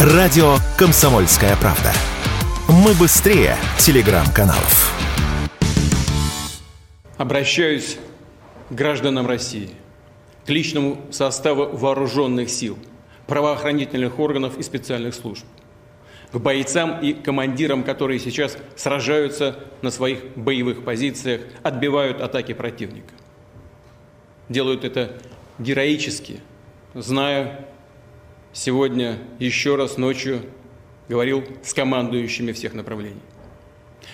Радио «Комсомольская правда». Мы быстрее телеграм-каналов. Обращаюсь к гражданам России, к личному составу вооруженных сил, правоохранительных органов и специальных служб, к бойцам и командирам, которые сейчас сражаются на своих боевых позициях, отбивают атаки противника. Делают это героически, зная сегодня еще раз ночью говорил с командующими всех направлений.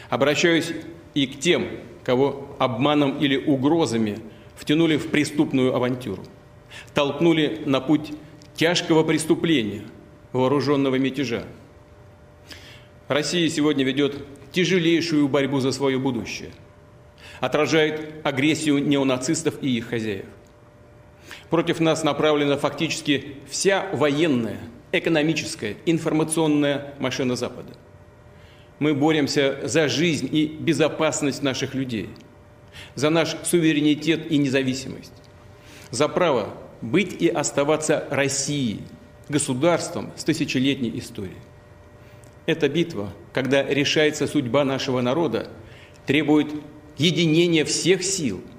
Обращаюсь и к тем, кого обманом или угрозами втянули в преступную авантюру, толкнули на путь тяжкого преступления, вооруженного мятежа. Россия сегодня ведет тяжелейшую борьбу за свое будущее, отражает агрессию неонацистов и их хозяев. Против нас направлена фактически вся военная, экономическая, информационная машина Запада. Мы боремся за жизнь и безопасность наших людей, за наш суверенитет и независимость, за право быть и оставаться Россией, государством с тысячелетней историей. Эта битва, когда решается судьба нашего народа, требует единения всех сил –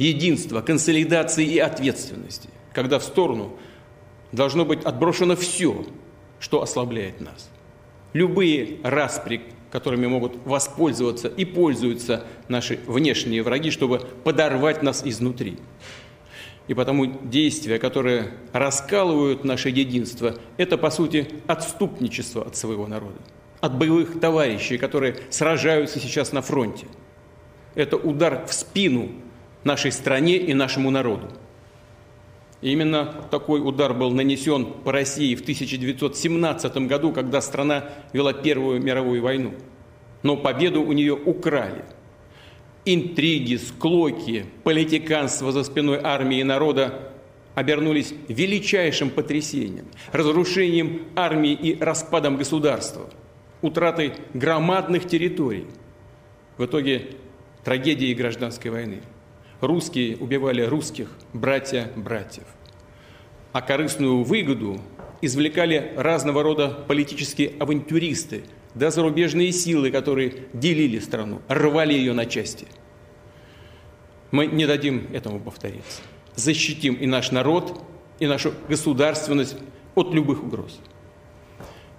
единства, консолидации и ответственности, когда в сторону должно быть отброшено все, что ослабляет нас. Любые распри, которыми могут воспользоваться и пользуются наши внешние враги, чтобы подорвать нас изнутри. И потому действия, которые раскалывают наше единство, это, по сути, отступничество от своего народа, от боевых товарищей, которые сражаются сейчас на фронте. Это удар в спину нашей стране и нашему народу. Именно такой удар был нанесен по России в 1917 году, когда страна вела Первую мировую войну. Но победу у нее украли. Интриги, склоки, политиканство за спиной армии и народа обернулись величайшим потрясением, разрушением армии и распадом государства, утратой громадных территорий. В итоге трагедии гражданской войны – русские убивали русских, братья братьев. А корыстную выгоду извлекали разного рода политические авантюристы, да зарубежные силы, которые делили страну, рвали ее на части. Мы не дадим этому повториться. Защитим и наш народ, и нашу государственность от любых угроз.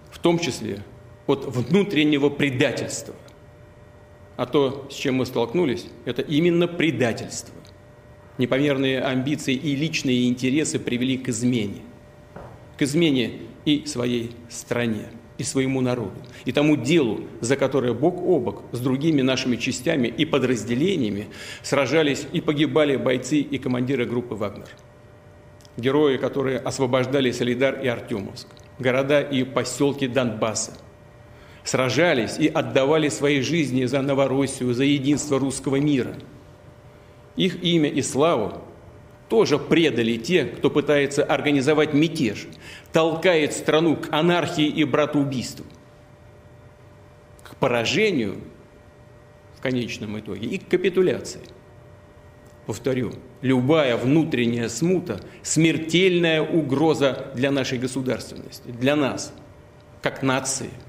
В том числе от внутреннего предательства – а то, с чем мы столкнулись, это именно предательство. Непомерные амбиции и личные интересы привели к измене. К измене и своей стране, и своему народу, и тому делу, за которое бок о бок с другими нашими частями и подразделениями сражались и погибали бойцы и командиры группы «Вагнер». Герои, которые освобождали Солидар и Артемовск, города и поселки Донбасса – сражались и отдавали свои жизни за Новороссию, за единство русского мира. Их имя и славу тоже предали те, кто пытается организовать мятеж, толкает страну к анархии и братоубийству, к поражению в конечном итоге и к капитуляции. Повторю, любая внутренняя смута – смертельная угроза для нашей государственности, для нас, как нации –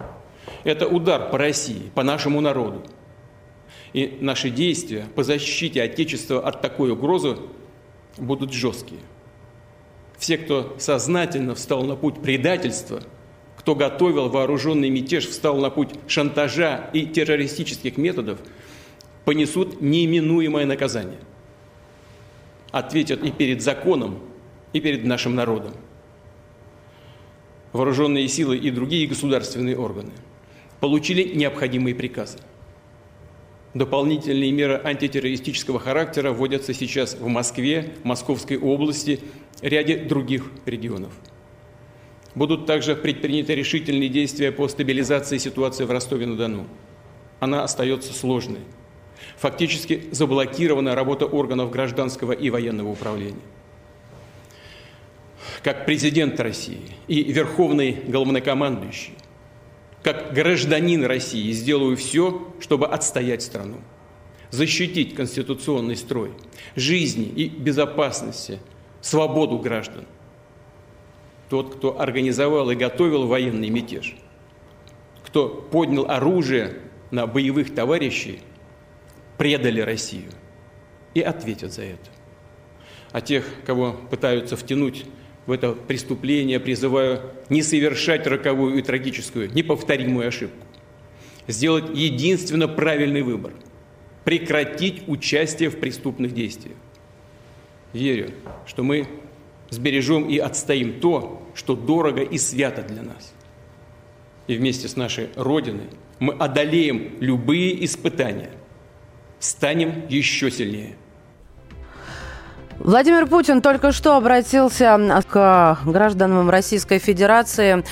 это удар по России, по нашему народу. И наши действия по защите Отечества от такой угрозы будут жесткие. Все, кто сознательно встал на путь предательства, кто готовил вооруженный мятеж, встал на путь шантажа и террористических методов, понесут неименуемое наказание. Ответят и перед законом, и перед нашим народом. Вооруженные силы и другие государственные органы – получили необходимые приказы. Дополнительные меры антитеррористического характера вводятся сейчас в Москве, Московской области, ряде других регионов. Будут также предприняты решительные действия по стабилизации ситуации в Ростове-на-Дону. Она остается сложной. Фактически заблокирована работа органов гражданского и военного управления. Как президент России и верховный главнокомандующий как гражданин России сделаю все, чтобы отстоять страну, защитить конституционный строй, жизни и безопасности, свободу граждан. тот, кто организовал и готовил военный мятеж, кто поднял оружие на боевых товарищей, предали Россию и ответят за это. А тех, кого пытаются втянуть в это преступление, призываю не совершать роковую и трагическую, неповторимую ошибку. Сделать единственно правильный выбор – прекратить участие в преступных действиях. Верю, что мы сбережем и отстоим то, что дорого и свято для нас. И вместе с нашей Родиной мы одолеем любые испытания, станем еще сильнее. Владимир Путин только что обратился к гражданам Российской Федерации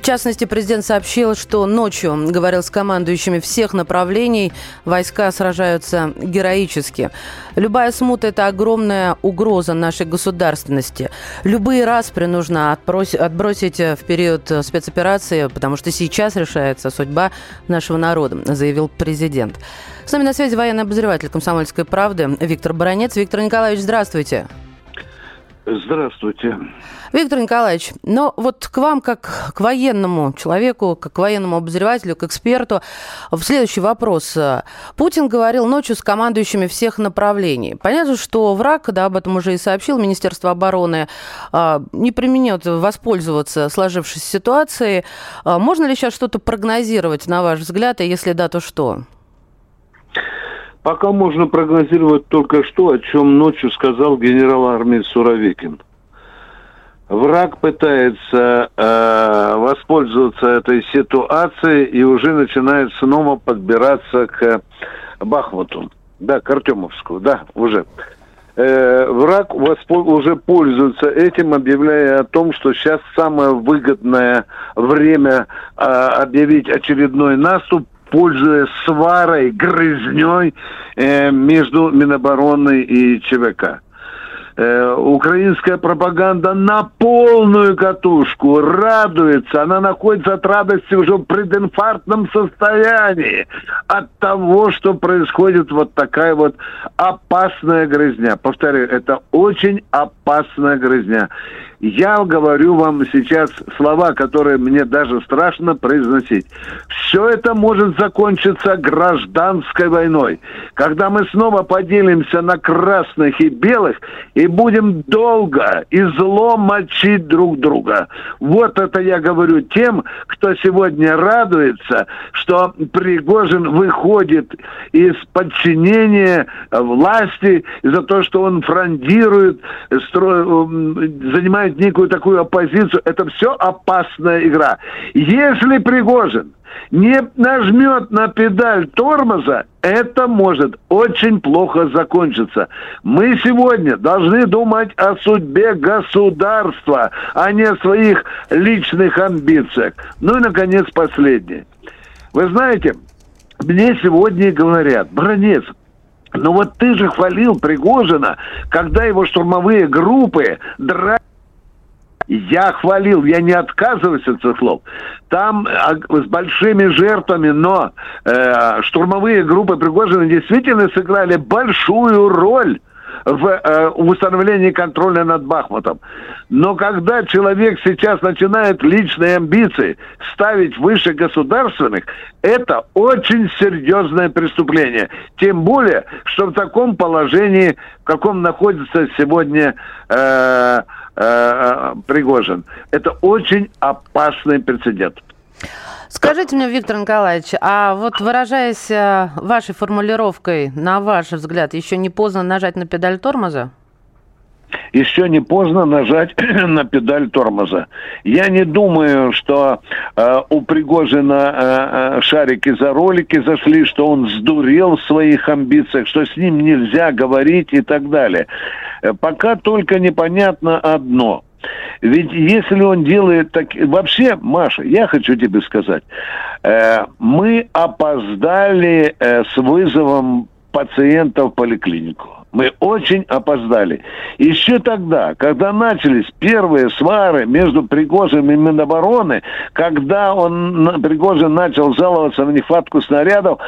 в частности, президент сообщил, что ночью говорил с командующими всех направлений. Войска сражаются героически. Любая смута – это огромная угроза нашей государственности. Любые распри нужно отбросить в период спецоперации, потому что сейчас решается судьба нашего народа, заявил президент. С нами на связи военный обозреватель «Комсомольской правды» Виктор Баранец. Виктор Николаевич, здравствуйте. Здравствуйте. Виктор Николаевич, но вот к вам, как к военному человеку, как к военному обозревателю, к эксперту, следующий вопрос. Путин говорил ночью с командующими всех направлений. Понятно, что враг, да, об этом уже и сообщил Министерство обороны, а, не применет воспользоваться сложившейся ситуацией. А, можно ли сейчас что-то прогнозировать, на ваш взгляд, и если да, то что? Пока можно прогнозировать только что, о чем ночью сказал генерал армии Суровикин. Враг пытается э, воспользоваться этой ситуацией и уже начинает снова подбираться к Бахмуту. Да, к Артемовску, да, уже. Э, враг уже пользуется этим, объявляя о том, что сейчас самое выгодное время э, объявить очередной наступ, пользуясь сварой, грызней э, между Минобороны и ЧВК. Э, украинская пропаганда на полную катушку радуется, она находится от радости уже в прединфарктном состоянии от того, что происходит вот такая вот опасная грызня. Повторяю, это очень опасная грызня. Я говорю вам сейчас слова, которые мне даже страшно произносить. Все это может закончиться гражданской войной, когда мы снова поделимся на красных и белых и будем долго и зло мочить друг друга. Вот это я говорю тем, кто сегодня радуется, что Пригожин выходит из подчинения власти за то, что он фрондирует, занимает занимает некую такую оппозицию, это все опасная игра. Если Пригожин не нажмет на педаль тормоза, это может очень плохо закончиться. Мы сегодня должны думать о судьбе государства, а не о своих личных амбициях. Ну и, наконец, последнее. Вы знаете, мне сегодня говорят, Бронец, ну вот ты же хвалил Пригожина, когда его штурмовые группы драли я хвалил, я не отказываюсь от слов. Там а, с большими жертвами, но э, штурмовые группы Пригожина действительно сыграли большую роль в э, установлении контроля над Бахмутом. Но когда человек сейчас начинает личные амбиции ставить выше государственных, это очень серьезное преступление. Тем более, что в таком положении, в каком находится сегодня э, э, Пригожин. Это очень опасный прецедент. Скажите мне, Виктор Николаевич, а вот выражаясь э, вашей формулировкой, на ваш взгляд, еще не поздно нажать на педаль тормоза? Еще не поздно нажать на педаль тормоза. Я не думаю, что э, у Пригожина э, э, шарики за ролики зашли, что он сдурел в своих амбициях, что с ним нельзя говорить и так далее. Э, пока только непонятно одно. Ведь если он делает так... Вообще, Маша, я хочу тебе сказать, э, мы опоздали э, с вызовом пациента в поликлинику. Мы очень опоздали. Еще тогда, когда начались первые свары между Пригожиным и Минобороны, когда он, Пригожин начал жаловаться на нехватку снарядов,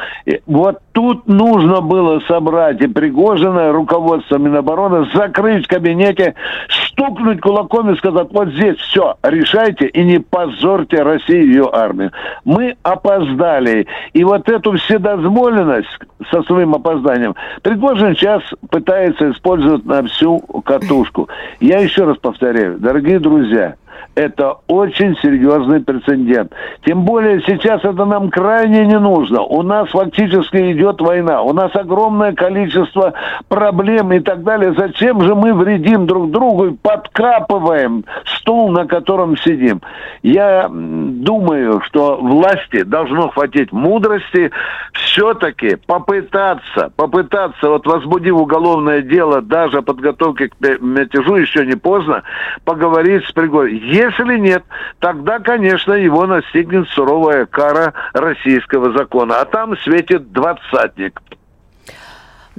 вот тут нужно было собрать и Пригожина, руководство Минобороны, закрыть в кабинете стукнуть кулаком и сказать, вот здесь все, решайте и не позорьте Россию и ее армию. Мы опоздали. И вот эту вседозволенность со своим опозданием Пригожин сейчас пытается использовать на всю катушку. Я еще раз повторяю, дорогие друзья, это очень серьезный прецедент. Тем более сейчас это нам крайне не нужно. У нас фактически идет война. У нас огромное количество проблем и так далее. Зачем же мы вредим друг другу и подкапываем стул, на котором сидим? Я думаю, что власти должно хватить мудрости все-таки попытаться, попытаться, вот возбудив уголовное дело, даже подготовки к мятежу, еще не поздно, поговорить с Пригожиным если нет, тогда, конечно, его настигнет суровая кара российского закона. А там светит двадцатник.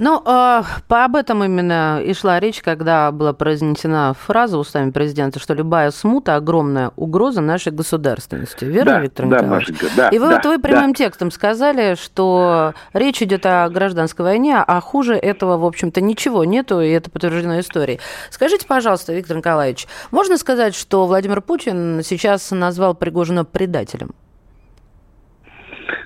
Ну, э, по об этом именно и шла речь, когда была произнесена фраза устами президента, что любая смута – огромная угроза нашей государственности. Верно, да, Виктор да, Николаевич? Машенька, да, и вы да, вот вы прямым да. текстом сказали, что речь идет о гражданской войне, а хуже этого, в общем-то, ничего нету, и это подтверждено историей. Скажите, пожалуйста, Виктор Николаевич, можно сказать, что Владимир Путин сейчас назвал Пригожина предателем?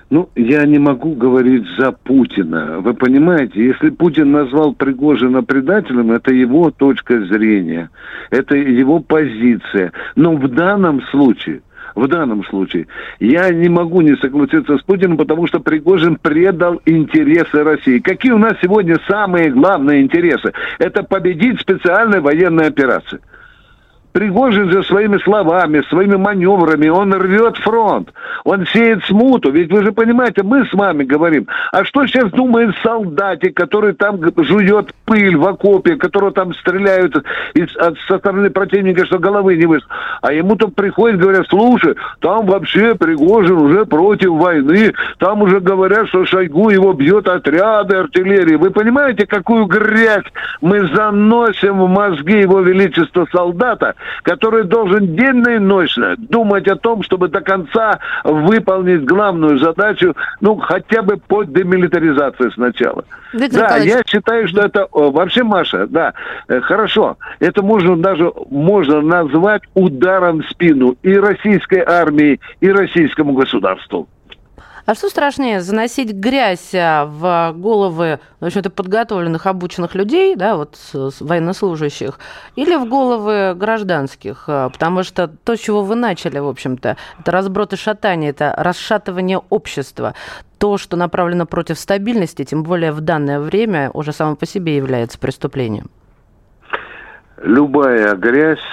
Ну, я не могу говорить за Путина. Вы понимаете, если Путин назвал Пригожина предателем, это его точка зрения, это его позиция. Но в данном случае в данном случае. Я не могу не согласиться с Путиным, потому что Пригожин предал интересы России. Какие у нас сегодня самые главные интересы? Это победить специальной военной операции. Пригожин же своими словами, своими маневрами, он рвет фронт, он сеет смуту. Ведь вы же понимаете, мы с вами говорим, а что сейчас думает солдатик, который там жует пыль в окопе, которого там стреляют из, от, со стороны противника, что головы не выс. А ему-то приходит, говорят, слушай, там вообще Пригожин уже против войны, там уже говорят, что Шойгу его бьет отряды артиллерии. Вы понимаете, какую грязь мы заносим в мозги его величества солдата, который должен денно и ночно думать о том, чтобы до конца выполнить главную задачу, ну, хотя бы по демилитаризации сначала. Виктор да, Николаевич. я считаю, что это вообще, Маша, да, э, хорошо. Это можно даже можно назвать ударом в спину и российской армии, и российскому государству. А что страшнее, заносить грязь а, в головы, в общем-то, подготовленных, обученных людей, да, вот военнослужащих, или в головы гражданских? А, потому что то, с чего вы начали, в общем-то, это разброд и шатание, это расшатывание общества. То, что направлено против стабильности, тем более в данное время, уже само по себе является преступлением. Любая грязь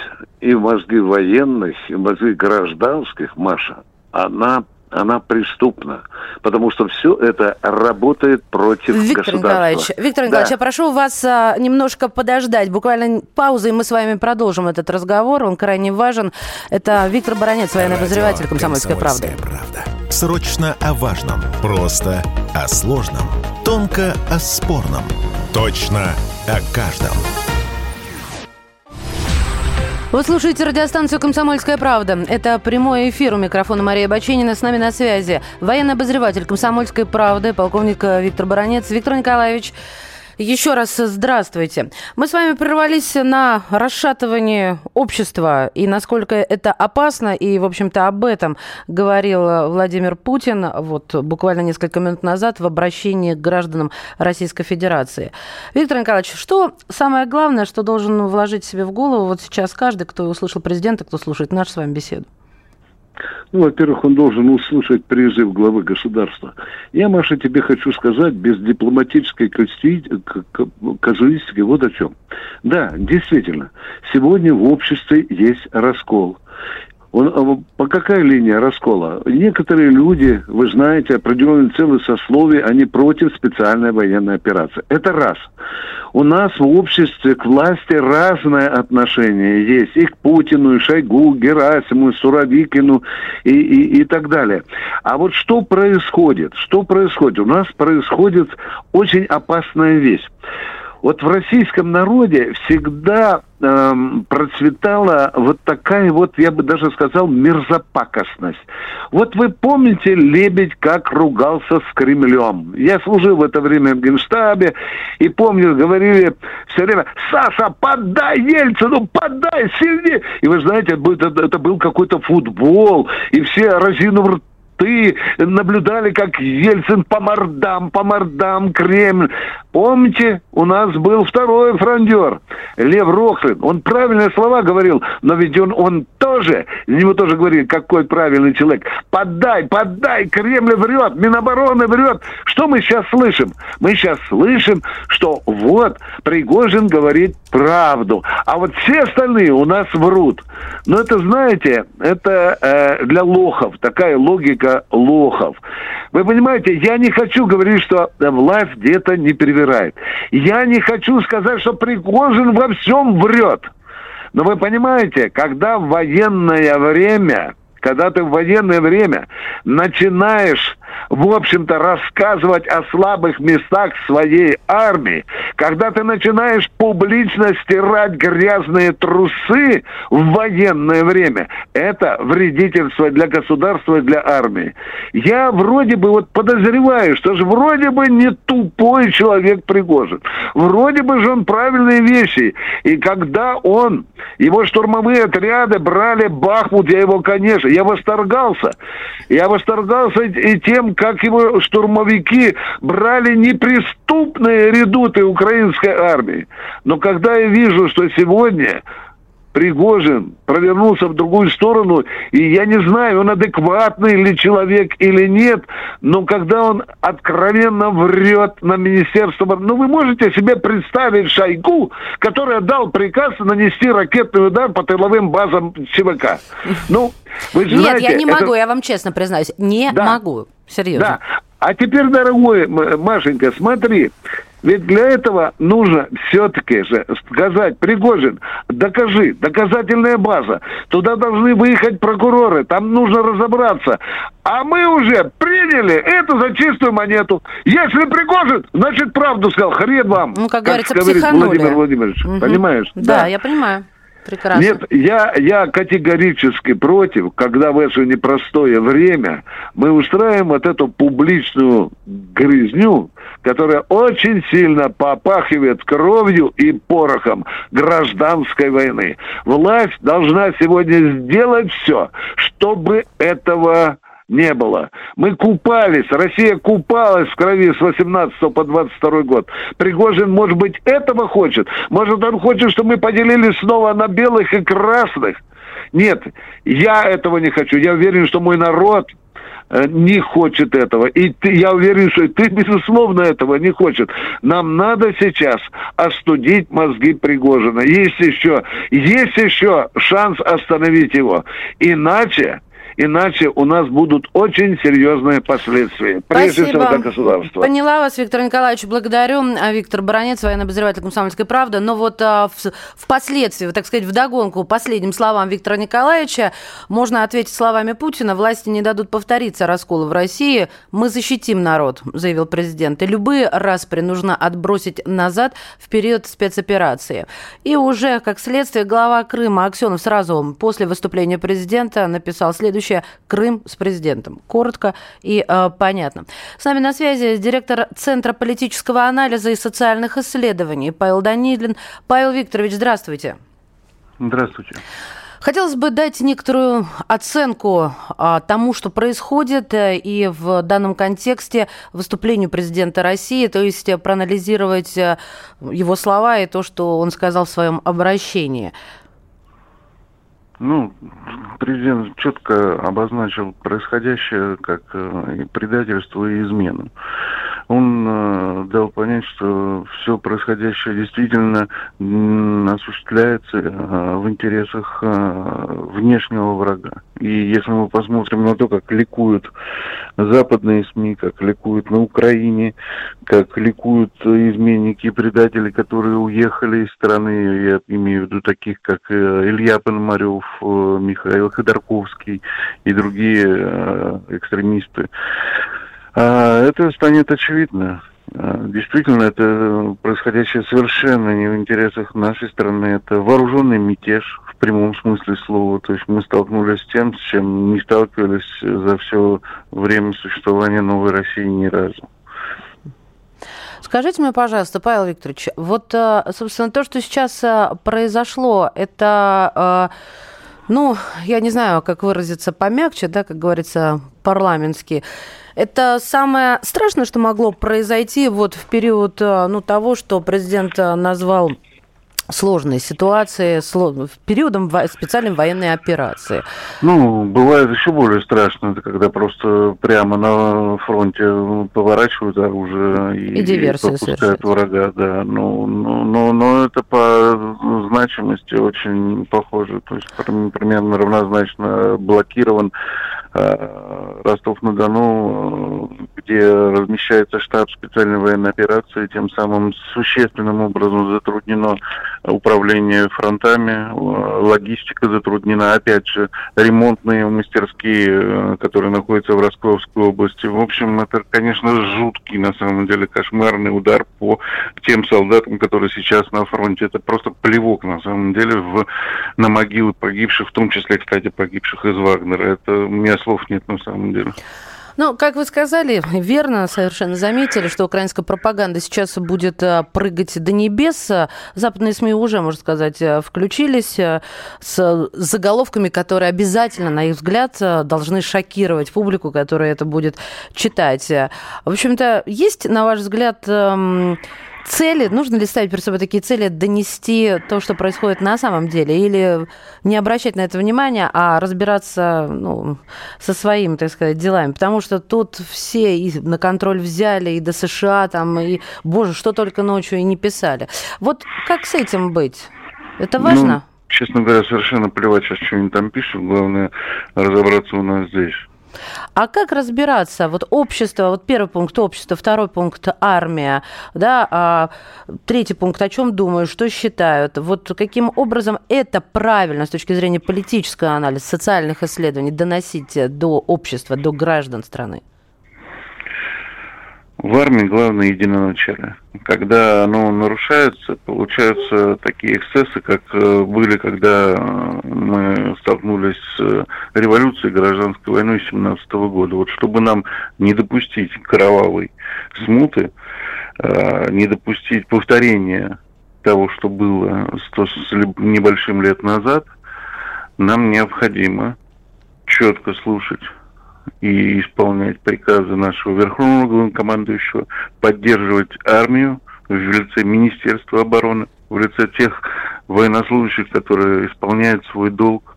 и мозги военных, и мозги гражданских, Маша, она она преступна, потому что все это работает против Виктор государства. Николаевич, Виктор Николаевич, да. я прошу вас а, немножко подождать, буквально паузы, и мы с вами продолжим этот разговор, он крайне важен. Это Виктор Баранец, военный обозреватель «Комсомольской правды». правда». Срочно о важном, просто о сложном, тонко о спорном, точно о каждом. Вы слушаете радиостанцию «Комсомольская правда». Это прямой эфир. У микрофона Мария Баченина. С нами на связи военный обозреватель «Комсомольской правды», полковник Виктор Баранец. Виктор Николаевич, еще раз здравствуйте. Мы с вами прервались на расшатывание общества и насколько это опасно. И, в общем-то, об этом говорил Владимир Путин вот буквально несколько минут назад в обращении к гражданам Российской Федерации. Виктор Николаевич, что самое главное, что должен вложить себе в голову вот сейчас каждый, кто услышал президента, кто слушает нашу с вами беседу? Ну, во-первых, он должен услышать призыв главы государства. Я, Маша, тебе хочу сказать без дипломатической казуистики вот о чем. Да, действительно, сегодня в обществе есть раскол. Он, а по какая линия раскола? Некоторые люди, вы знаете, определенные целые сословия, они против специальной военной операции. Это раз. У нас в обществе к власти разное отношение есть. И к Путину, и Шойгу, Герасиму, и Суровикину и, и, и так далее. А вот что происходит? Что происходит? У нас происходит очень опасная вещь Вот в российском народе всегда эм, процветала вот такая вот, я бы даже сказал, мерзопакостность. Вот вы помните, Лебедь как ругался с Кремлем? Я служил в это время в Генштабе, и помню, говорили все время, Саша, подай Ельцину, подай сильнее. И вы знаете, это, это был какой-то футбол, и все разинув ты наблюдали, как Ельцин по мордам, по мордам Кремль. Помните, у нас был второй фрондер, Лев Рохлин. Он правильные слова говорил, но ведь он, он тоже, ему тоже говорили, какой правильный человек. Подай, подай, Кремль врет, Минобороны врет. Что мы сейчас слышим? Мы сейчас слышим, что вот, Пригожин говорит правду, а вот все остальные у нас врут. Но это, знаете, это э, для лохов, такая логика лохов. Вы понимаете, я не хочу говорить, что власть где-то не перевирает. Я не хочу сказать, что Пригожин во всем врет. Но вы понимаете, когда в военное время когда ты в военное время начинаешь, в общем-то, рассказывать о слабых местах своей армии, когда ты начинаешь публично стирать грязные трусы в военное время, это вредительство для государства и для армии. Я вроде бы вот подозреваю, что же вроде бы не тупой человек Пригожин. Вроде бы же он правильные вещи. И когда он, его штурмовые отряды брали Бахмут, я его, конечно, я восторгался. Я восторгался и тем, как его штурмовики брали неприступные редуты украинской армии. Но когда я вижу, что сегодня Пригожин провернулся в другую сторону, и я не знаю, он адекватный ли человек или нет, но когда он откровенно врет на Министерство... Ну, вы можете себе представить Шойгу, который отдал приказ нанести ракетный удар по тыловым базам ЧВК? Ну, вы же Нет, знаете, я не это... могу, я вам честно признаюсь, не да. могу, серьезно. Да. А теперь, дорогой Машенька, смотри, ведь для этого нужно все-таки же сказать, Пригожин, докажи, доказательная база. Туда должны выехать прокуроры, там нужно разобраться. А мы уже приняли это за чистую монету. Если Пригожин, значит правду сказал. Хрен вам. Ну, как, как говорится, говорит психанули. Владимир Владимирович. Угу. Понимаешь? Да, да, я понимаю. Прекрасно. Нет, я, я категорически против, когда в это непростое время мы устраиваем вот эту публичную грызню, которая очень сильно попахивает кровью и порохом гражданской войны. Власть должна сегодня сделать все, чтобы этого не было. Мы купались, Россия купалась в крови с 18 по 22 год. Пригожин, может быть, этого хочет? Может, он хочет, чтобы мы поделились снова на белых и красных? Нет, я этого не хочу. Я уверен, что мой народ э, не хочет этого. И ты, я уверен, что ты, безусловно, этого не хочет. Нам надо сейчас остудить мозги Пригожина. Есть еще, есть еще шанс остановить его. Иначе иначе у нас будут очень серьезные последствия, прежде Спасибо. всего для государства. Поняла вас, Виктор Николаевич, благодарю. А, Виктор Баранец, военный обозреватель «Комсомольской правды». Но вот а, в, впоследствии, так сказать, вдогонку последним словам Виктора Николаевича можно ответить словами Путина. Власти не дадут повториться расколу в России. Мы защитим народ, заявил президент. И любые распри нужно отбросить назад в период спецоперации. И уже, как следствие, глава Крыма Аксенов сразу после выступления президента написал следующее следующее. Крым с президентом. Коротко и э, понятно. С нами на связи директор Центра политического анализа и социальных исследований Павел Данилин. Павел Викторович, здравствуйте. Здравствуйте. Хотелось бы дать некоторую оценку а, тому, что происходит, э, и в данном контексте выступлению президента России, то есть проанализировать э, его слова и то, что он сказал в своем обращении. Ну, президент четко обозначил происходящее как э, предательство и измену он э, дал понять, что все происходящее действительно э, осуществляется э, в интересах э, внешнего врага. И если мы посмотрим на то, как ликуют западные СМИ, как ликуют на Украине, как ликуют изменники и предатели, которые уехали из страны, я имею в виду таких, как э, Илья Пономарев, э, Михаил Ходорковский и другие э, экстремисты, это станет очевидно. Э, действительно, это происходящее совершенно не в интересах нашей страны. Это вооруженный мятеж в прямом смысле слова. То есть мы столкнулись с тем, с чем не сталкивались за все время существования новой России ни разу. Скажите мне, пожалуйста, Павел Викторович, вот, э, собственно, то, что сейчас э, произошло, это ну, я не знаю, как выразиться помягче, да, как говорится, парламентски. Это самое страшное, что могло произойти вот в период ну, того, что президент назвал сложной ситуации, периодом специальной военной операции? Ну, бывает еще более страшно, это когда просто прямо на фронте поворачивают оружие и, и, диверсию пропускают врага, да. Ну, ну, но, но это по значимости очень похоже, то есть примерно равнозначно блокирован Э, Ростов-на-Дону, где размещается штаб специальной военной операции, тем самым существенным образом затруднено управление фронтами, логистика затруднена, опять же, ремонтные мастерские, э, которые находятся в Ростовской области. В общем, это, конечно, жуткий, на самом деле, кошмарный удар по тем солдатам, которые сейчас на фронте. Это просто плевок, на самом деле, в, на могилы погибших, в том числе, кстати, погибших из Вагнера. Это меня слов нет на самом деле. Ну, как вы сказали, верно совершенно заметили, что украинская пропаганда сейчас будет э, прыгать до небес. Западные СМИ уже, можно сказать, э, включились э, с заголовками, которые обязательно, на их взгляд, должны шокировать публику, которая это будет читать. В общем-то, есть, на ваш взгляд, цели, нужно ли ставить перед собой такие цели, донести то, что происходит на самом деле, или не обращать на это внимания, а разбираться ну, со своими, так сказать, делами? Потому что тут все и на контроль взяли, и до США, там, и, боже, что только ночью и не писали. Вот как с этим быть? Это важно? Ну, честно говоря, совершенно плевать сейчас, что они там пишут, главное разобраться у нас здесь. А как разбираться? Вот общество, вот первый пункт общество, второй пункт армия, да, а третий пункт о чем думают, что считают? Вот каким образом это правильно с точки зрения политического анализа, социальных исследований доносить до общества, до граждан страны? В армии главное единоначалие. Когда оно нарушается, получаются такие эксцессы, как э, были, когда э, мы столкнулись с революцией гражданской войной 17 года. Вот чтобы нам не допустить кровавой смуты, э, не допустить повторения того, что было сто с небольшим лет назад, нам необходимо четко слушать и исполнять приказы нашего верховного главнокомандующего, поддерживать армию в лице Министерства обороны, в лице тех военнослужащих, которые исполняют свой долг,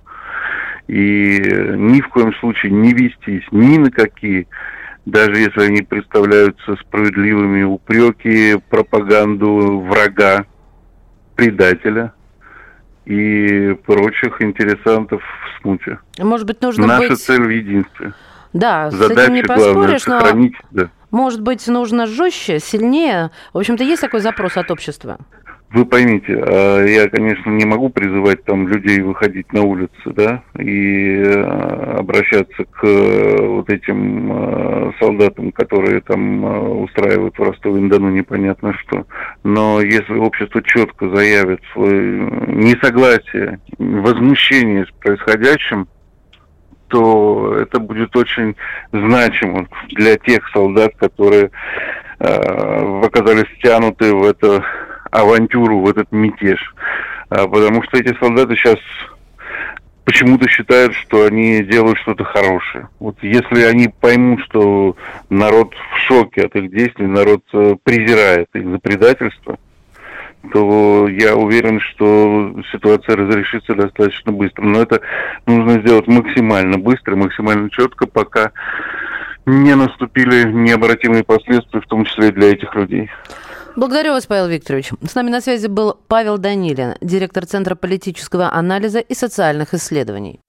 и ни в коем случае не вестись ни на какие, даже если они представляются справедливыми упреки, пропаганду врага, предателя и прочих интересантов в смуте. Может быть, нужно Наша быть... цель в единстве. Да, Задача с этим не поспоришь, главное, но да. может быть нужно жестче, сильнее. В общем-то, есть такой запрос от общества? Вы поймите, а, я, конечно, не могу призывать там людей выходить на улицы, да, и а, обращаться к э, вот этим а, солдатам, которые там устраивают в Ростове-на-Дону непонятно что. Но если общество четко заявит свое несогласие, возмущение с происходящим, то это будет очень значимо для тех солдат, которые э, оказались втянуты в эту авантюру, в этот мятеж. А, потому что эти солдаты сейчас почему-то считают, что они делают что-то хорошее. Вот если они поймут, что народ в шоке от их действий, народ э, презирает их за предательство, то я уверен, что ситуация разрешится достаточно быстро. Но это нужно сделать максимально быстро, максимально четко, пока не наступили необратимые последствия, в том числе для этих людей. Благодарю вас, Павел Викторович. С нами на связи был Павел Данилин, директор Центра политического анализа и социальных исследований.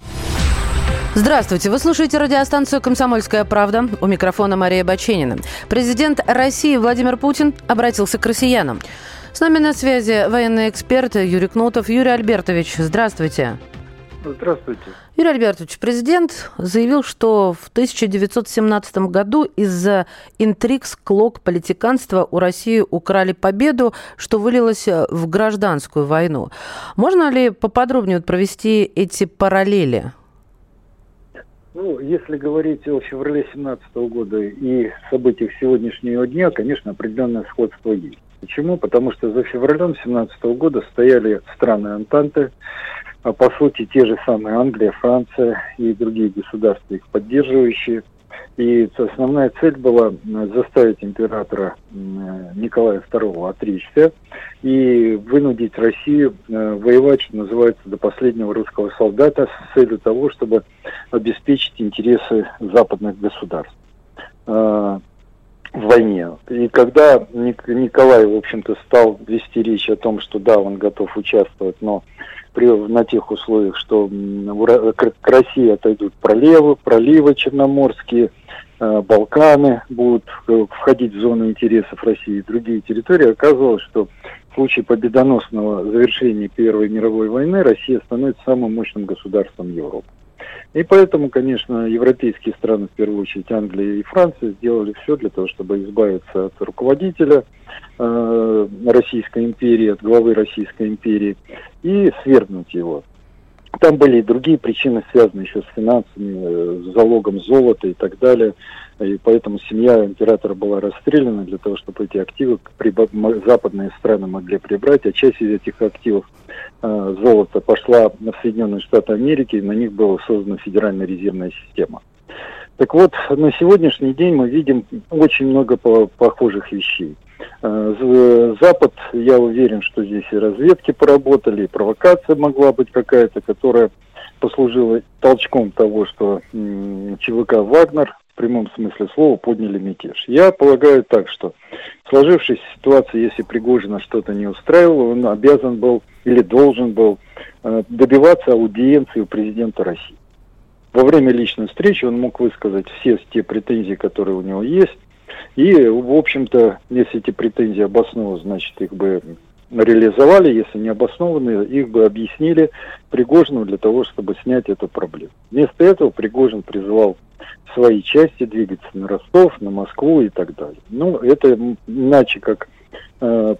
Здравствуйте, вы слушаете радиостанцию «Комсомольская правда». У микрофона Мария Баченина. Президент России Владимир Путин обратился к россиянам. С нами на связи военный эксперт Юрий Кнутов. Юрий Альбертович, здравствуйте. Здравствуйте. Юрий Альбертович, президент заявил, что в 1917 году из-за интриг, склок, политиканства у России украли победу, что вылилось в гражданскую войну. Можно ли поподробнее провести эти параллели? Ну, если говорить о феврале 17 года и событиях сегодняшнего дня, конечно, определенное сходство есть. Почему? Потому что за февралем 17 года стояли страны Антанты, а по сути те же самые Англия, Франция и другие государства, их поддерживающие. И основная цель была заставить императора Николая II отречься и вынудить Россию э, воевать, что называется, до последнего русского солдата с целью того, чтобы обеспечить интересы западных государств. В войне. И когда Николай, в общем-то, стал вести речь о том, что да, он готов участвовать, но при, на тех условиях, что к России отойдут проливы, проливы черноморские, э, Балканы будут э, входить в зону интересов России и другие территории, оказывалось, что в случае победоносного завершения Первой мировой войны Россия становится самым мощным государством Европы. И поэтому, конечно, европейские страны, в первую очередь Англия и Франция, сделали все для того, чтобы избавиться от руководителя э, Российской империи, от главы Российской империи и свергнуть его. Там были и другие причины, связанные еще с финансами, э, с залогом золота и так далее. И поэтому семья императора была расстреляна для того, чтобы эти активы западные страны могли прибрать. А часть из этих активов золота пошла в Соединенные Штаты Америки, и на них была создана Федеральная резервная система. Так вот, на сегодняшний день мы видим очень много похожих вещей. Э, Запад, я уверен, что здесь и разведки поработали, и провокация могла быть какая-то, которая послужила толчком того, что ЧВК «Вагнер» прямом смысле слова подняли мятеж. Я полагаю так, что в сложившейся ситуации, если Пригожина что-то не устраивало, он обязан был или должен был э, добиваться аудиенции у президента России. Во время личной встречи он мог высказать все те претензии, которые у него есть, и, в общем-то, если эти претензии обоснованы, значит, их бы реализовали, если не обоснованные, их бы объяснили Пригожину для того, чтобы снять эту проблему. Вместо этого Пригожин призывал свои части двигаться на Ростов, на Москву и так далее. Ну, это иначе как э,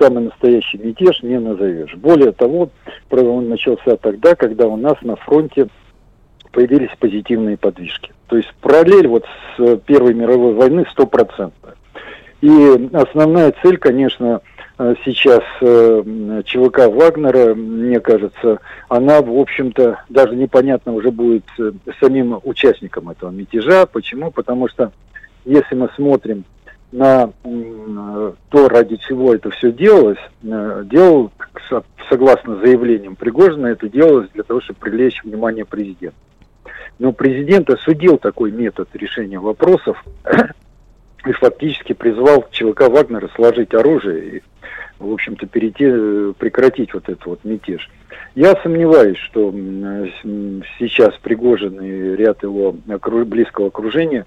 самый настоящий мятеж не назовешь. Более того, он начался тогда, когда у нас на фронте появились позитивные подвижки. То есть параллель вот с Первой мировой войны стопроцентная. И основная цель, конечно, э, сейчас э, ЧВК Вагнера, мне кажется, она, в общем-то, даже непонятно уже будет э, самим участникам этого мятежа. Почему? Потому что если мы смотрим на то, ради чего это все делалось, делал, согласно заявлениям Пригожина, это делалось для того, чтобы привлечь внимание президента. Но президент осудил такой метод решения вопросов и фактически призвал ЧВК Вагнера сложить оружие и, в общем-то, перейти, прекратить вот этот вот мятеж. Я сомневаюсь, что сейчас Пригожин и ряд его близкого окружения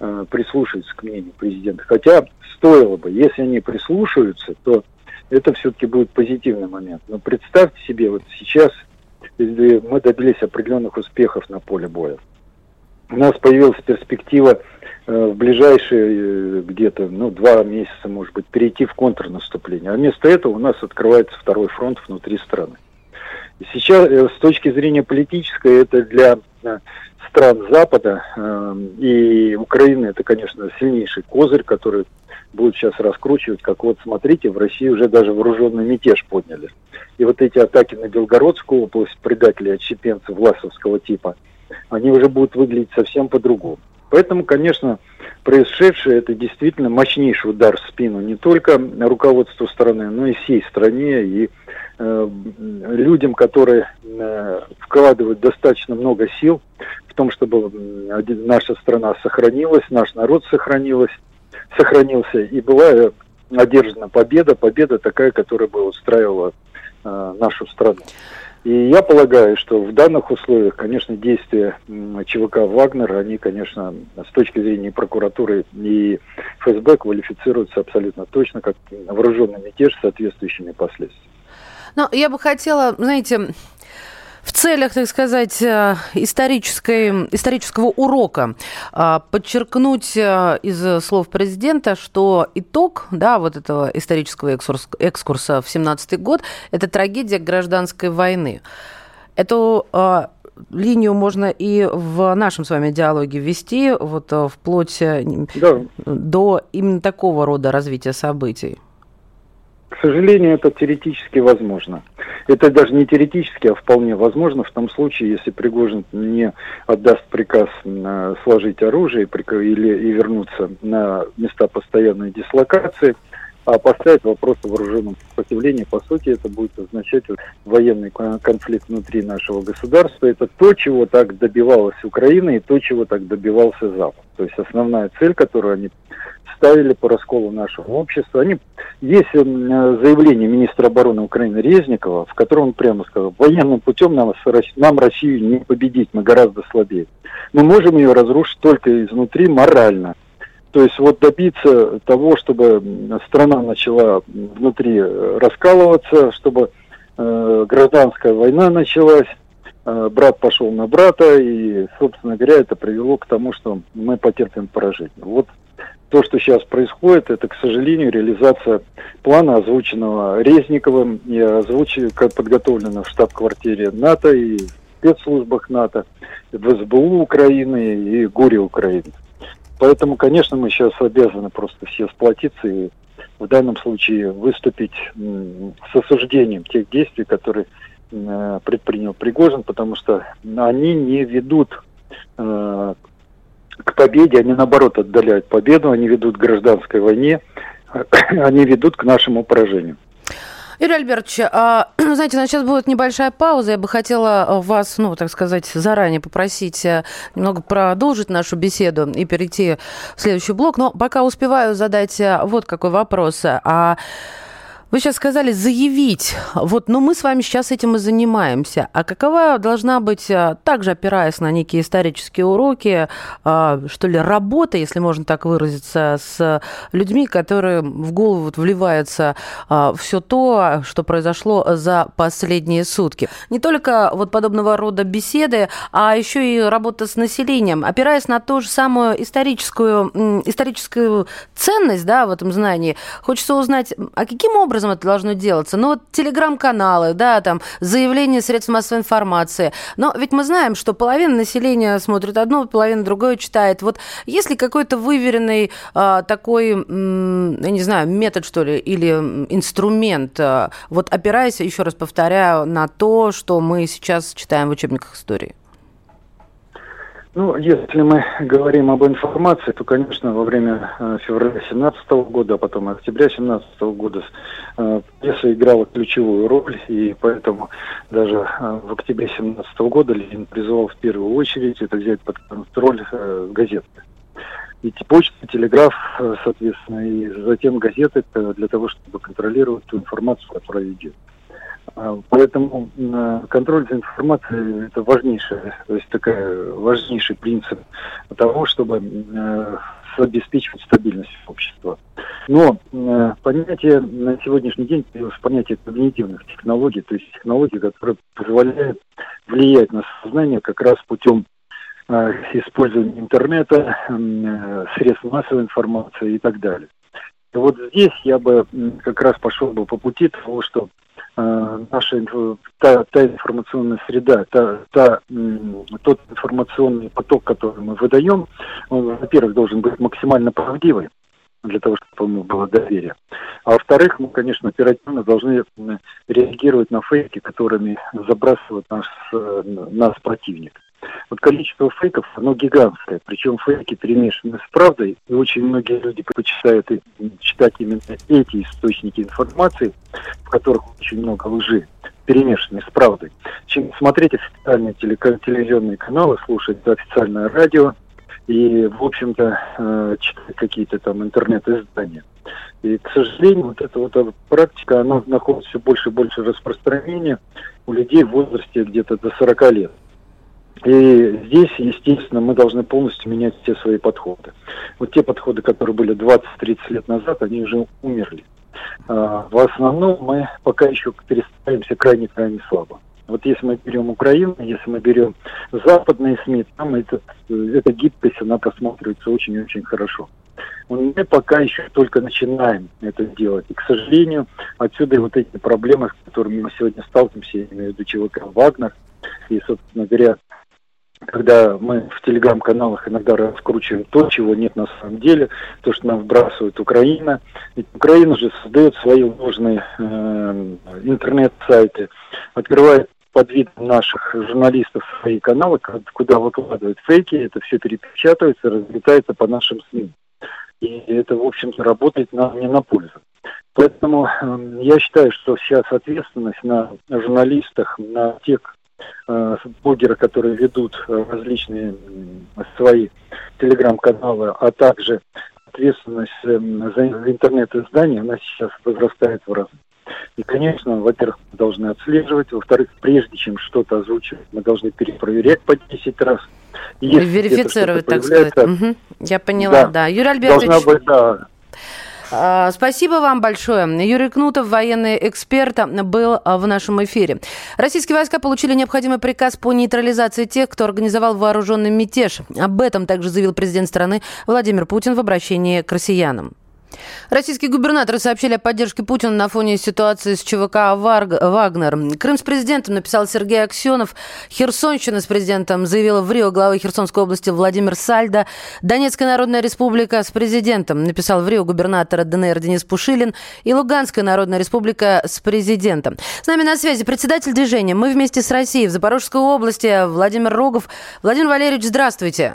э, прислушаются к мнению президента. Хотя стоило бы, если они прислушаются, то это все-таки будет позитивный момент. Но представьте себе, вот сейчас мы добились определенных успехов на поле боя. У нас появилась перспектива э, в ближайшие э, где-то ну, два месяца, может быть, перейти в контрнаступление. А вместо этого у нас открывается второй фронт внутри страны. Сейчас, э, с точки зрения политической, это для стран Запада и Украины, это, конечно, сильнейший козырь, который будут сейчас раскручивать, как вот смотрите, в России уже даже вооруженный мятеж подняли. И вот эти атаки на Белгородскую область, предатели отщепенцев власовского типа, они уже будут выглядеть совсем по-другому. Поэтому, конечно, происшедшее это действительно мощнейший удар в спину не только руководству страны, но и всей стране и э, людям, которые э, вкладывают достаточно много сил в том, чтобы наша страна сохранилась, наш народ сохранилась, сохранился и была одержана победа, победа такая, которая бы устраивала э, нашу страну. И я полагаю, что в данных условиях, конечно, действия ЧВК «Вагнер», они, конечно, с точки зрения прокуратуры и ФСБ квалифицируются абсолютно точно как вооруженный мятеж с соответствующими последствиями. Ну, я бы хотела, знаете, В целях, так сказать, э, исторической, исторического урока э, подчеркнуть э, из слов президента, что итог да, вот этого исторического экскурс, экскурса в 17 год – это трагедия гражданской войны. Эту линию можно и в нашем с вами диалоге ввести, вот вплоть да. до именно такого рода развития событий. Сожалению, это теоретически возможно. Это даже не теоретически, а вполне возможно в том случае, если Пригожин не отдаст приказ сложить оружие или и вернуться на места постоянной дислокации, а поставить вопрос о вооруженном сопротивлении. По сути, это будет означать военный конфликт внутри нашего государства. Это то, чего так добивалась Украина и то, чего так добивался Запад. То есть основная цель, которую они ставили по расколу нашего общества. Они, есть э, заявление министра обороны Украины Резникова, в котором он прямо сказал, военным путем нам, нам Россию не победить, мы гораздо слабее. Мы можем ее разрушить только изнутри морально. То есть вот добиться того, чтобы страна начала внутри э, раскалываться, чтобы э, гражданская война началась, э, брат пошел на брата, и, собственно говоря, это привело к тому, что мы потерпим поражение. Вот то, что сейчас происходит, это, к сожалению, реализация плана, озвученного Резниковым и озвученного, подготовленного в штаб-квартире НАТО и спецслужбах НАТО, в СБУ Украины и ГУРе Украины. Поэтому, конечно, мы сейчас обязаны просто все сплотиться и в данном случае выступить с осуждением тех действий, которые предпринял Пригожин, потому что они не ведут э, к победе, они наоборот отдаляют победу, они ведут к гражданской войне, они ведут к нашему поражению. Юрий Альбертович, а, знаете, у нас сейчас будет небольшая пауза. Я бы хотела вас, ну, так сказать, заранее попросить э, немного продолжить нашу беседу и перейти в следующий блок. Но пока успеваю задать э, вот какой вопрос. А вы сейчас сказали заявить. Вот, но мы с вами сейчас этим и занимаемся. А какова должна быть, а, также опираясь на некие исторические уроки, а, что ли, работа, если можно так выразиться, с людьми, которые в голову вот вливается а, все то, что произошло за последние сутки. Не только вот подобного рода беседы, а еще и работа с населением, опираясь на ту же самую историческую, историческую ценность да, в этом знании. Хочется узнать, а каким образом образом это должно делаться? Ну, вот телеграм-каналы, да, там, заявления средств массовой информации. Но ведь мы знаем, что половина населения смотрит одно, половина другое читает. Вот есть ли какой-то выверенный а, такой, м, я не знаю, метод, что ли, или инструмент, а, вот опираясь, еще раз повторяю, на то, что мы сейчас читаем в учебниках истории? Ну, если мы говорим об информации, то, конечно, во время э, февраля 2017 года, а потом октября 2017 года э, пресса играла ключевую роль, и поэтому даже э, в октябре 2017 года Ленин призывал в первую очередь это взять под контроль э, газеты. И почта, телеграф, э, соответственно, и затем газеты для того, чтобы контролировать ту информацию, которая идет. А, поэтому контроль за информацией – это важнейший, то есть такая важнейший принцип того, чтобы обеспечивать стабильность общества. Но понятие на сегодняшний день появилось понятие когнитивных технологий, то есть технологии, которые позволяют влиять на сознание как раз путем использования интернета, средств массовой информации и так далее. И вот здесь я бы как раз пошел бы по пути того, что Э, наша та, та информационная среда, та, та, тот информационный поток, который мы выдаем, он, во-первых, должен быть максимально правдивый для того, чтобы ему было доверие. А во-вторых, мы, конечно, оперативно должны реагировать на фейки, которыми забрасывает нас, э, нас противник. Вот количество фейков, оно гигантское, причем фейки перемешаны с правдой, и очень многие люди предпочитают читать именно эти источники информации, в которых очень много лжи, перемешанной с правдой, чем смотреть официальные телевизионные каналы, слушать официальное радио и, в общем-то, э, читать какие-то там интернет-издания. И, к сожалению, вот эта вот практика, она находит все больше и больше распространения у людей в возрасте где-то до 40 лет. И здесь, естественно, мы должны полностью менять все свои подходы. Вот те подходы, которые были 20-30 лет назад, они уже умерли. А, в основном мы пока еще перестраиваемся крайне-крайне слабо. Вот если мы берем Украину, если мы берем западные СМИ, там этот, эта гибкость, она просматривается очень-очень хорошо. Мы пока еще только начинаем это делать. И, к сожалению, отсюда и вот эти проблемы, с которыми мы сегодня сталкиваемся, я имею в виду ЧВК «Вагнер», и, собственно говоря, когда мы в телеграм-каналах иногда раскручиваем то, чего нет на самом деле, то, что нам вбрасывает Украина. Ведь Украина же создает свои ложные э, интернет-сайты, открывает под видом наших журналистов свои каналы, куда выкладывают фейки, это все перепечатывается, разлетается по нашим СМИ. И это, в общем-то, работает нам не на пользу. Поэтому э, я считаю, что сейчас ответственность на журналистах, на тех блогеры, которые ведут э, различные свои телеграм-каналы, а также ответственность э, за интернет-издание, она сейчас возрастает в разы. И, конечно, во-первых, мы должны отслеживать, во-вторых, прежде чем что-то озвучивать, мы должны перепроверять по 10 раз. Если Верифицировать, так сказать. Угу. Я поняла, да. да. Юрий Альбертович... Должна быть, да, Спасибо вам большое. Юрий Кнутов, военный эксперт, был а, в нашем эфире. Российские войска получили необходимый приказ по нейтрализации тех, кто организовал вооруженный мятеж. Об этом также заявил президент страны Владимир Путин в обращении к россиянам. Российские губернаторы сообщили о поддержке Путина на фоне ситуации с ЧВК «Вагнер». Крым с президентом написал Сергей Аксенов. Херсонщина с президентом заявила в Рио глава Херсонской области Владимир Сальдо. Донецкая Народная Республика с президентом написал в Рио губернатор ДНР Денис Пушилин. И Луганская Народная Республика с президентом. С нами на связи председатель движения «Мы вместе с Россией» в Запорожской области Владимир Рогов. Владимир Валерьевич, здравствуйте.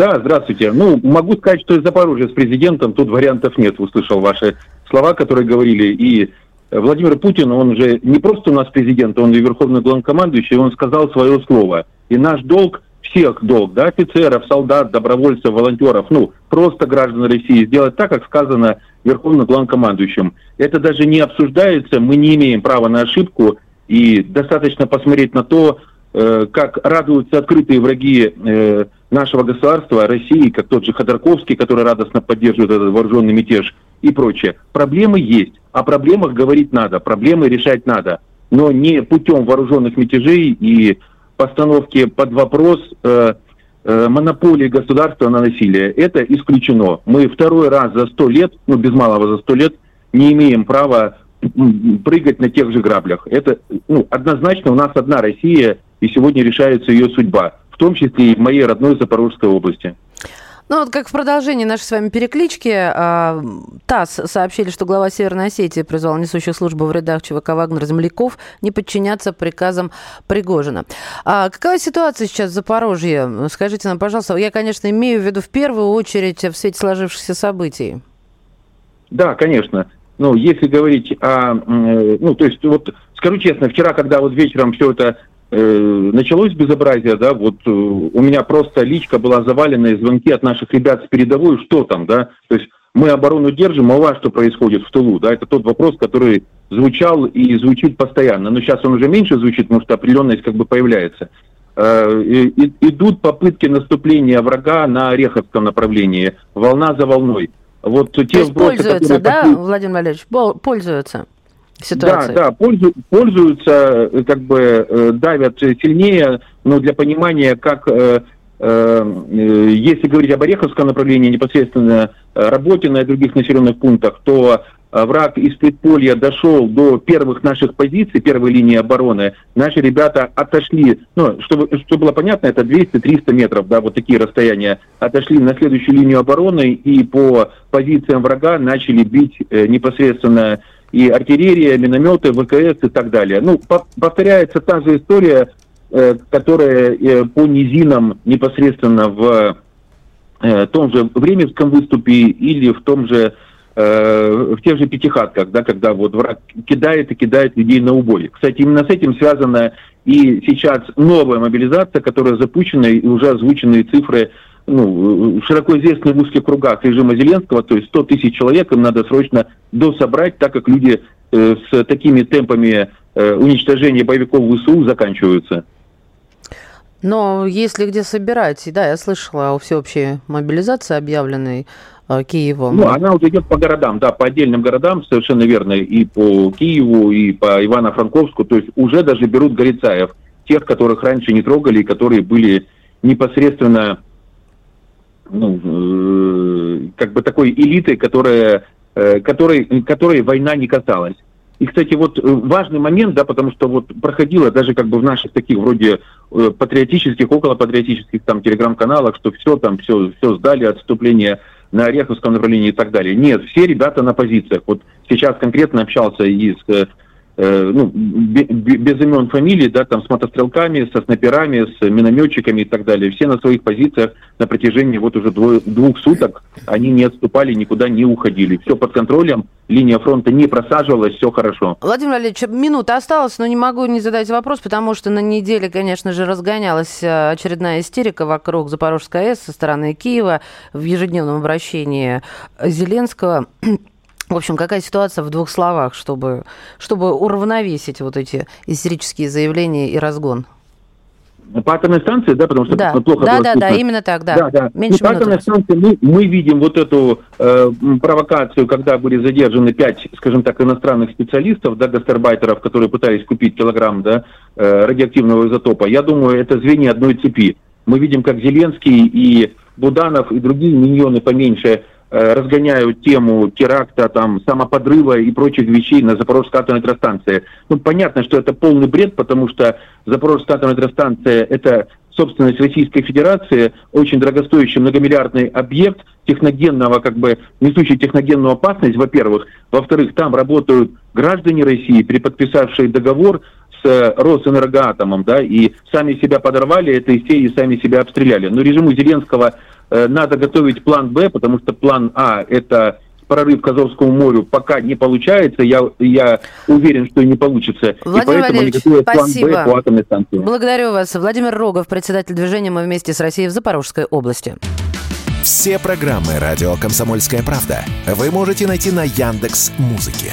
Да, здравствуйте. Ну, могу сказать, что из Запорожья с президентом тут вариантов нет. Услышал ваши слова, которые говорили. И Владимир Путин, он же не просто у нас президент, он и верховный главнокомандующий, он сказал свое слово. И наш долг, всех долг, да, офицеров, солдат, добровольцев, волонтеров, ну, просто граждан России, сделать так, как сказано верховным главнокомандующим. Это даже не обсуждается, мы не имеем права на ошибку, и достаточно посмотреть на то, э, как радуются открытые враги э, нашего государства, России, как тот же Ходорковский, который радостно поддерживает этот вооруженный мятеж и прочее. Проблемы есть. О проблемах говорить надо, проблемы решать надо. Но не путем вооруженных мятежей и постановки под вопрос э, э, монополии государства на насилие. Это исключено. Мы второй раз за сто лет, ну без малого за сто лет, не имеем права прыгать на тех же граблях. Это ну, однозначно у нас одна Россия, и сегодня решается ее судьба том числе и в моей родной Запорожской области. Ну вот как в продолжении нашей с вами переклички, э, ТАСС сообщили, что глава Северной Осетии призвал несущую службу в рядах ЧВК «Вагнер» земляков не подчиняться приказам Пригожина. А какова ситуация сейчас в Запорожье? Скажите нам, пожалуйста. Я, конечно, имею в виду в первую очередь в свете сложившихся событий. Да, конечно. Ну, если говорить о... Ну, то есть, вот, скажу честно, вчера, когда вот вечером все это Э, началось безобразие, да, вот э, у меня просто личка была завалена, и звонки от наших ребят с передовой, что там, да, то есть мы оборону держим, а у вас что происходит в тылу, да, это тот вопрос, который звучал и звучит постоянно, но сейчас он уже меньше звучит, потому что определенность как бы появляется. Э, и, идут попытки наступления врага на Ореховском направлении, волна за волной. Вот те То есть вбросы, пользуются, да, Владимир Валерьевич, пользуются? Ситуации. Да, да, пользуются, э, как бы э, давят сильнее, но для понимания, как э, если говорить об Ореховском направлении, непосредственно Работино и других населенных пунктах, то враг из предполья дошел до первых наших позиций, первой линии обороны, наши ребята отошли, ну, чтобы, чтобы было понятно, это 200-300 метров, да, вот такие расстояния, отошли на следующую линию обороны и по позициям врага начали бить непосредственно и артиллерия, минометы, ВКС и так далее. Ну, повторяется та же история, э, которая э, по низинам непосредственно в э, том же Временском выступе или в том же в тех же пятихатках, да, когда вот враг кидает и кидает людей на убой. Кстати, именно с этим связана и сейчас новая мобилизация, которая запущена, и уже озвученные цифры ну, широко известный в узких кругах режима Зеленского, то есть 100 тысяч человек им надо срочно дособрать, так как люди э, с такими темпами э, уничтожения боевиков ВСУ заканчиваются. Но если где собирать, да, я слышала о всеобщей мобилизации объявленной э, Киевом. Ну, она уже идет по городам, да, по отдельным городам, совершенно верно, и по Киеву, и по Ивано-Франковску, то есть уже даже берут горицаев, тех, которых раньше не трогали, которые были непосредственно ну, э, как бы такой элитой, которая, э, которой, которой война не касалась. И, кстати, вот э, важный момент, да, потому что вот проходило даже как бы в наших таких вроде патриотических, около патриотических там телеграм-каналах, что все там, все, все сдали, отступление на Ореховском направлении и так далее. Нет, все ребята на позициях. Вот сейчас конкретно общался и с э, ну, без имен фамилий, да, там с мотострелками, со снайперами, с минометчиками и так далее. Все на своих позициях на протяжении вот уже двое, двух суток они не отступали, никуда не уходили. Все под контролем, линия фронта не просаживалась, все хорошо. Владимир Валерьевич, минута осталась, но не могу не задать вопрос, потому что на неделе, конечно же, разгонялась э, очередная истерика вокруг Запорожской АЭС со стороны Киева в ежедневном обращении Зеленского. В общем, какая ситуация в двух словах, чтобы, чтобы уравновесить вот эти истерические заявления и разгон? По атомной станции, да, потому что да. плохо да, было да, да, именно так, да. да, да. Меньше по атомной станции мы, мы видим вот эту э, провокацию, когда были задержаны пять, скажем так, иностранных специалистов, да, гастарбайтеров, которые пытались купить килограмм, да, э, радиоактивного изотопа. Я думаю, это звенья одной цепи. Мы видим, как Зеленский и Буданов и другие миньоны поменьше разгоняют тему теракта, там, самоподрыва и прочих вещей на Запорожской атомной электростанции. Ну, понятно, что это полный бред, потому что Запорожская атомная электростанция – это собственность Российской Федерации, очень дорогостоящий многомиллиардный объект техногенного, как бы, несущий техногенную опасность, во-первых. Во-вторых, там работают граждане России, переподписавшие договор с Росэнергоатомом, да, и сами себя подорвали этой серии, сами себя обстреляли. Но режиму Зеленского Э, надо готовить план Б, потому что план А – это прорыв к Азовскому морю пока не получается. Я, я уверен, что и не получится. Владимир и Валерьевич, спасибо. по атомной станции. Благодарю вас. Владимир Рогов, председатель движения «Мы вместе с Россией» в Запорожской области. Все программы «Радио Комсомольская правда» вы можете найти на Яндекс Музыке.